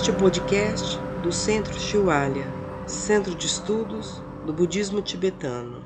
Este podcast do Centro Shiwalya, Centro de Estudos do Budismo Tibetano.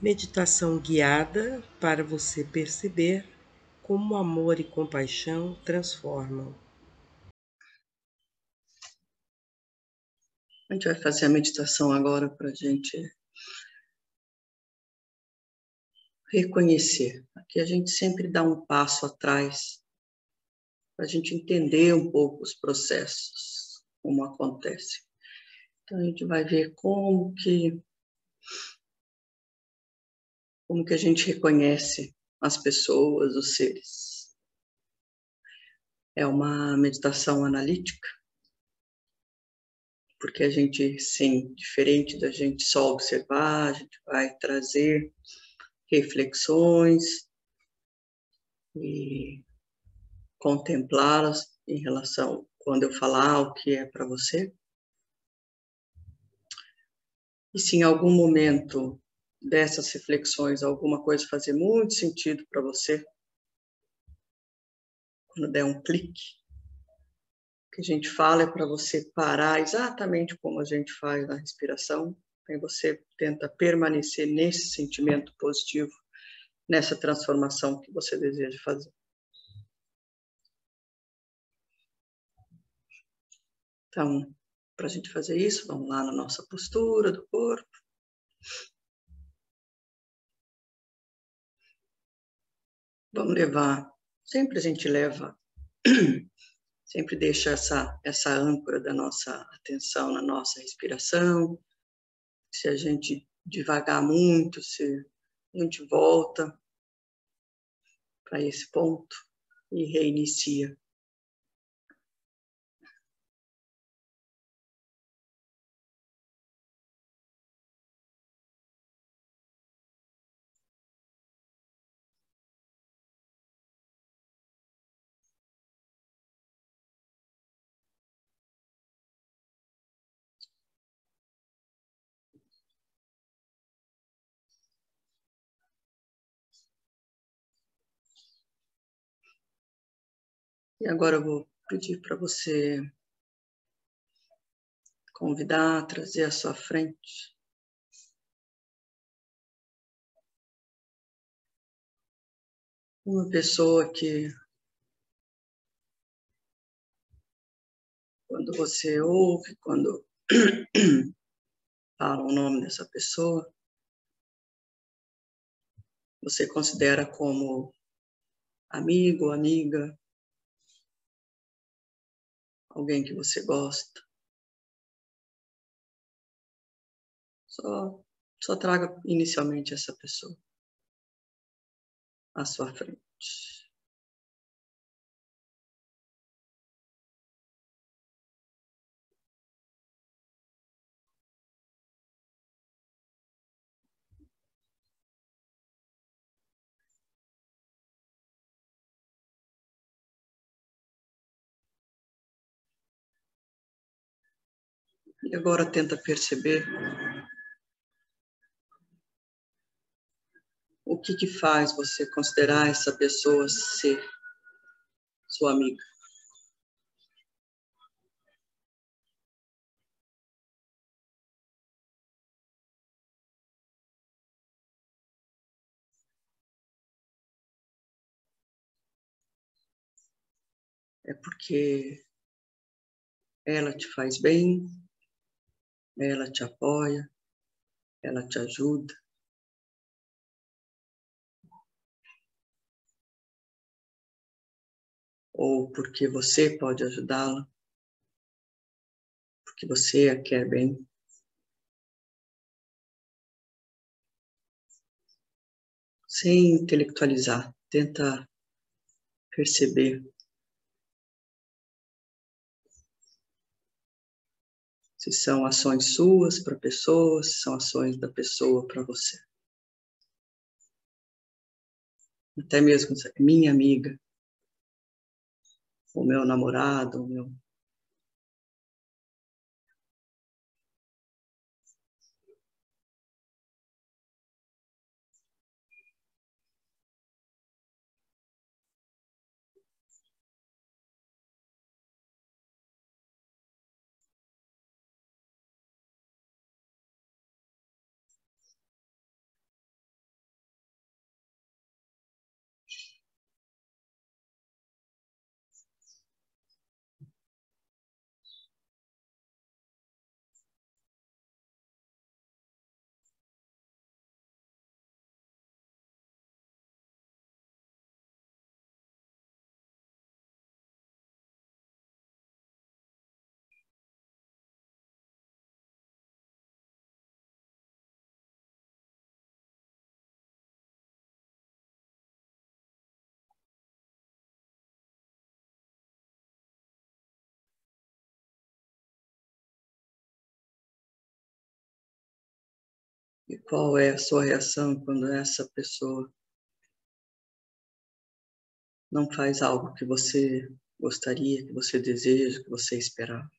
Meditação guiada para você perceber como amor e compaixão transformam. A gente vai fazer a meditação agora para a gente reconhecer. Aqui a gente sempre dá um passo atrás para a gente entender um pouco os processos, como acontece. Então a gente vai ver como que como que a gente reconhece as pessoas, os seres. É uma meditação analítica, porque a gente, sim, diferente da gente só observar, a gente vai trazer reflexões e contemplá-las em relação quando eu falar o que é para você. E se em algum momento dessas reflexões alguma coisa fazer muito sentido para você, quando der um clique, o que a gente fala é para você parar exatamente como a gente faz na respiração, aí você tenta permanecer nesse sentimento positivo, nessa transformação que você deseja fazer. Então, para a gente fazer isso, vamos lá na nossa postura do corpo. Vamos levar, sempre a gente leva, sempre deixa essa, essa âncora da nossa atenção na nossa respiração. Se a gente devagar muito, se a gente volta para esse ponto e reinicia. E agora eu vou pedir para você convidar, trazer à sua frente uma pessoa que, quando você ouve, quando fala o nome dessa pessoa, você considera como amigo, amiga, alguém que você gosta. Só, só traga inicialmente essa pessoa à sua frente. E agora tenta perceber o que, que faz você considerar essa pessoa ser sua amiga. É porque ela te faz bem, ela te apoia, ela te ajuda. Ou porque você pode ajudá-la, porque você a quer bem. Sem intelectualizar, tenta perceber se são ações suas para a pessoa, se são ações da pessoa para você. Até mesmo minha amiga, o meu namorado, o meu E qual é a sua reação quando essa pessoa não faz algo que você gostaria, que você deseja, que você esperava?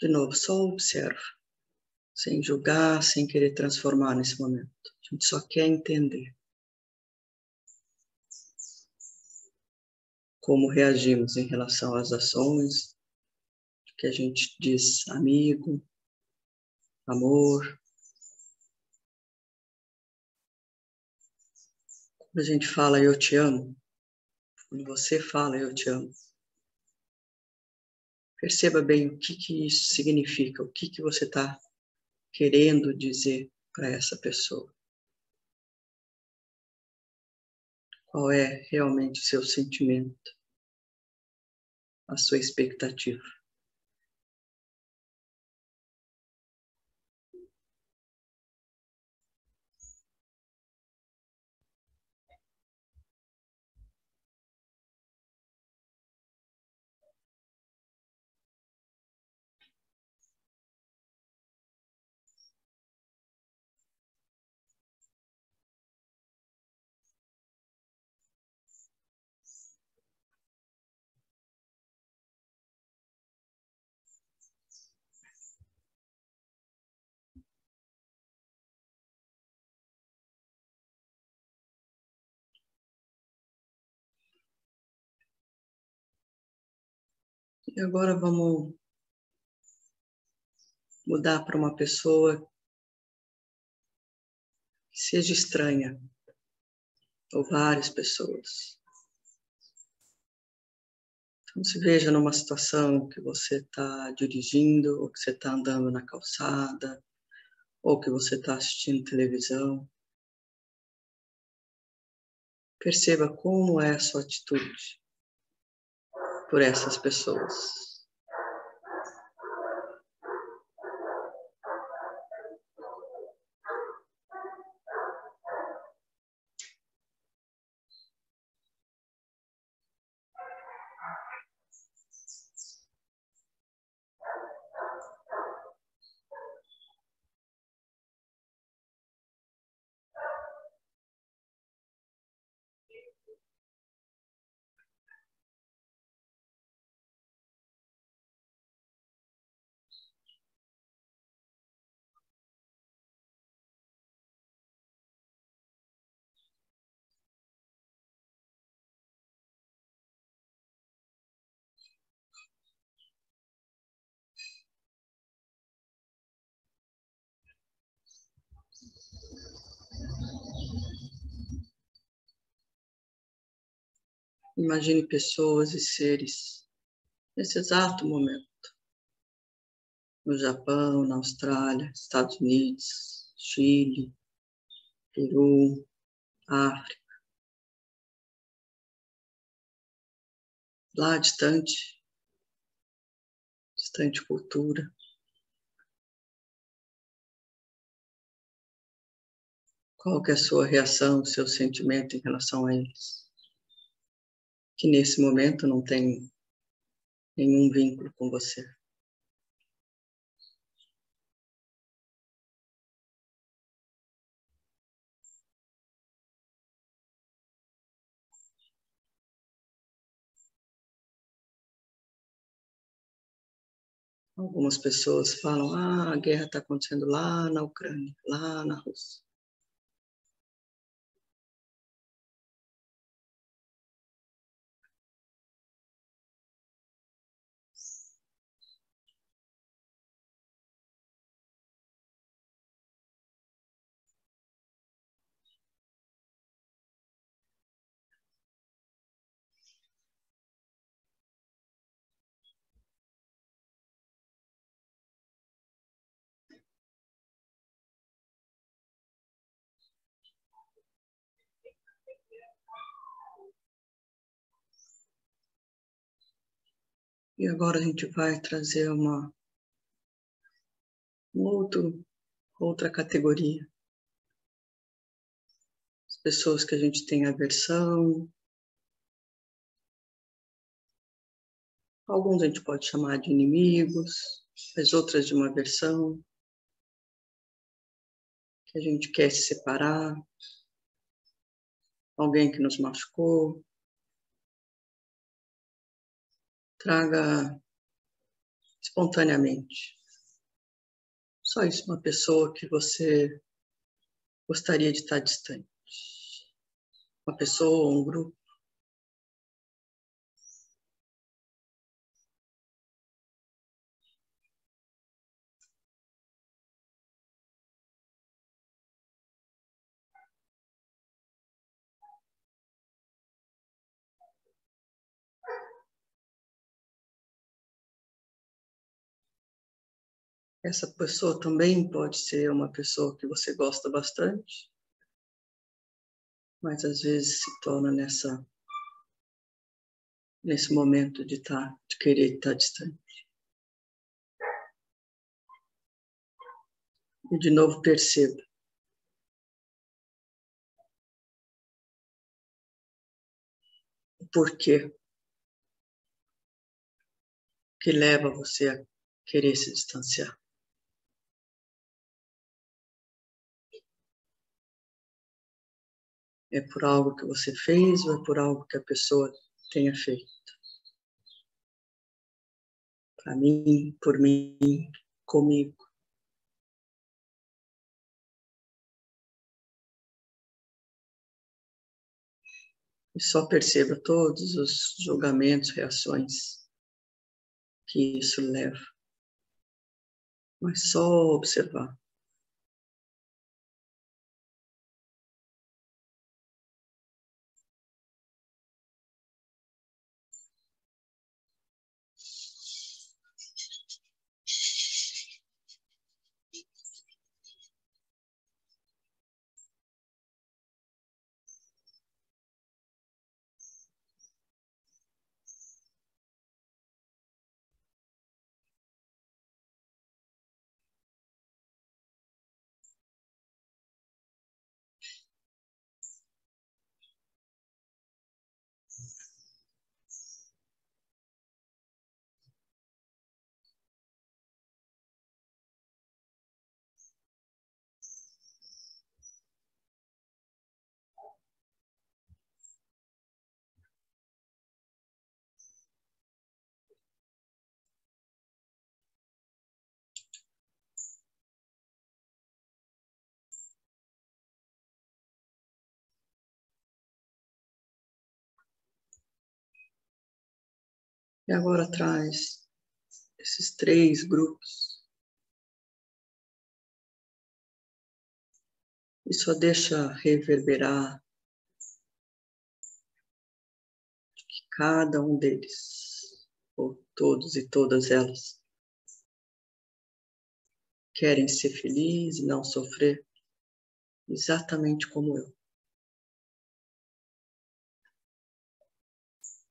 De novo, só observa, sem julgar, sem querer transformar nesse momento. A gente só quer entender como reagimos em relação às ações que a gente diz amigo, amor. Quando a gente fala eu te amo, quando você fala eu te amo, Perceba bem o que, que isso significa, o que, que você está querendo dizer para essa pessoa. Qual é realmente o seu sentimento, a sua expectativa. E agora vamos mudar para uma pessoa que seja estranha, ou várias pessoas. Então, se veja numa situação que você está dirigindo, ou que você está andando na calçada, ou que você está assistindo televisão. Perceba como é a sua atitude por essas pessoas. Imagine pessoas e seres nesse exato momento. No Japão, na Austrália, Estados Unidos, Chile, Peru, África. Lá distante, distante cultura. Qual que é a sua reação, o seu sentimento em relação a eles? Que nesse momento não tem nenhum vínculo com você. Algumas pessoas falam: ah, a guerra está acontecendo lá na Ucrânia, lá na Rússia. E agora a gente vai trazer uma, um outro, outra categoria. As pessoas que a gente tem aversão. Alguns a gente pode chamar de inimigos, as outras de uma aversão. Que a gente quer se separar. Alguém que nos machucou. Traga espontaneamente. Só isso, uma pessoa que você gostaria de estar distante. Uma pessoa ou um grupo. Essa pessoa também pode ser uma pessoa que você gosta bastante, mas às vezes se torna nessa nesse momento de tá, de querer estar distante. E de novo perceba. O porquê que leva você a querer se distanciar. É por algo que você fez ou é por algo que a pessoa tenha feito? Para mim, por mim, comigo. E só perceba todos os julgamentos, reações que isso leva. Mas só observar. E agora traz esses três grupos. E só deixa reverberar que cada um deles, ou todos e todas elas, querem ser felizes e não sofrer, exatamente como eu.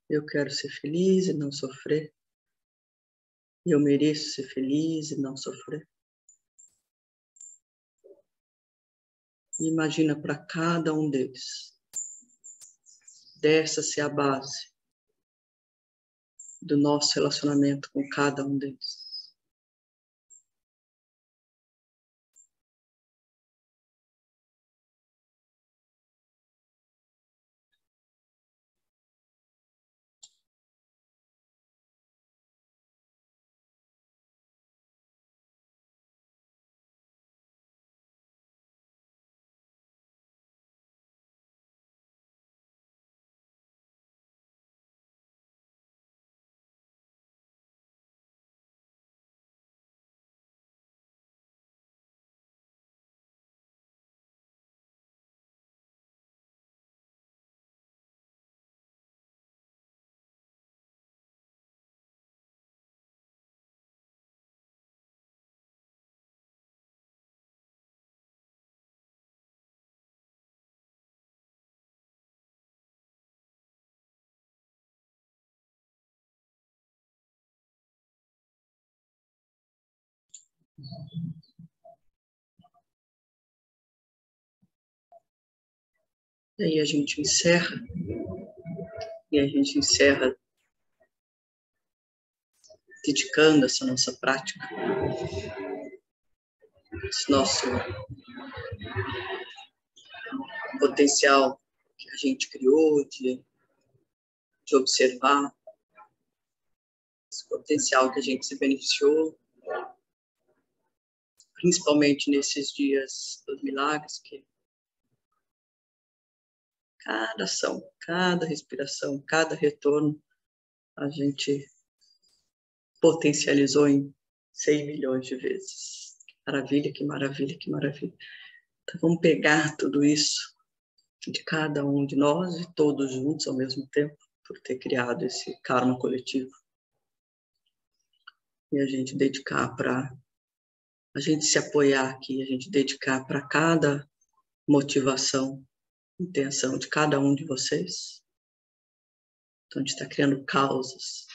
Eu quero ser feliz e não sofrer. Eu mereço ser feliz e não sofrer. Imagina para cada um deles. Dessa ser a base do nosso relacionamento com cada um deles. E aí a gente encerra, e a gente encerra dedicando essa nossa prática, esse nosso potencial que a gente criou de, de observar, esse potencial que a gente se beneficiou, principalmente nesses dias dos milagres, que cada ação, cada respiração, cada retorno, a gente potencializou em 100 milhões de vezes. Que maravilha, que maravilha, que maravilha. Então vamos pegar tudo isso de cada um de nós e todos juntos ao mesmo tempo, por ter criado esse karma coletivo. E a gente dedicar para a gente se apoiar aqui, a gente dedicar para cada motivação intenção de cada um de vocês. Então, a gente está criando causas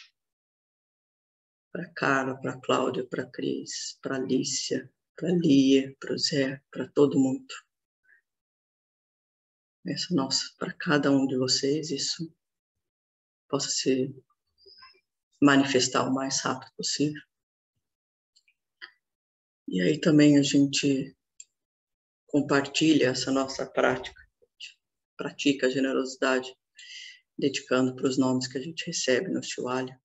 para Carla, para Cláudia, para Cris, para Alicia, para Lia, para o Zé, para todo mundo. Essa nossa, para cada um de vocês, isso possa se manifestar o mais rápido possível. E aí também a gente compartilha essa nossa prática pratica a generosidade, dedicando para os nomes que a gente recebe no Shiwalya.